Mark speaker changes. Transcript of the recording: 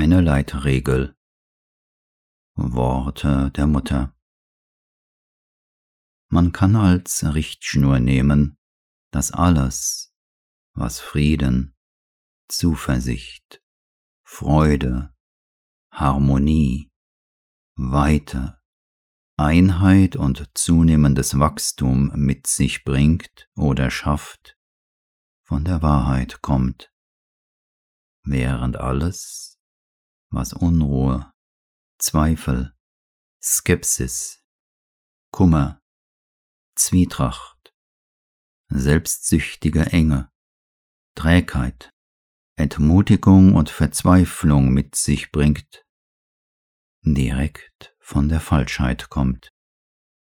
Speaker 1: Eine Leitregel. Worte der Mutter. Man kann als Richtschnur nehmen, dass alles, was Frieden, Zuversicht, Freude, Harmonie, Weite, Einheit und zunehmendes Wachstum mit sich bringt oder schafft, von der Wahrheit kommt, während alles, was Unruhe, Zweifel, Skepsis, Kummer, Zwietracht, selbstsüchtige Enge, Trägheit, Entmutigung und Verzweiflung mit sich bringt, direkt von der Falschheit kommt.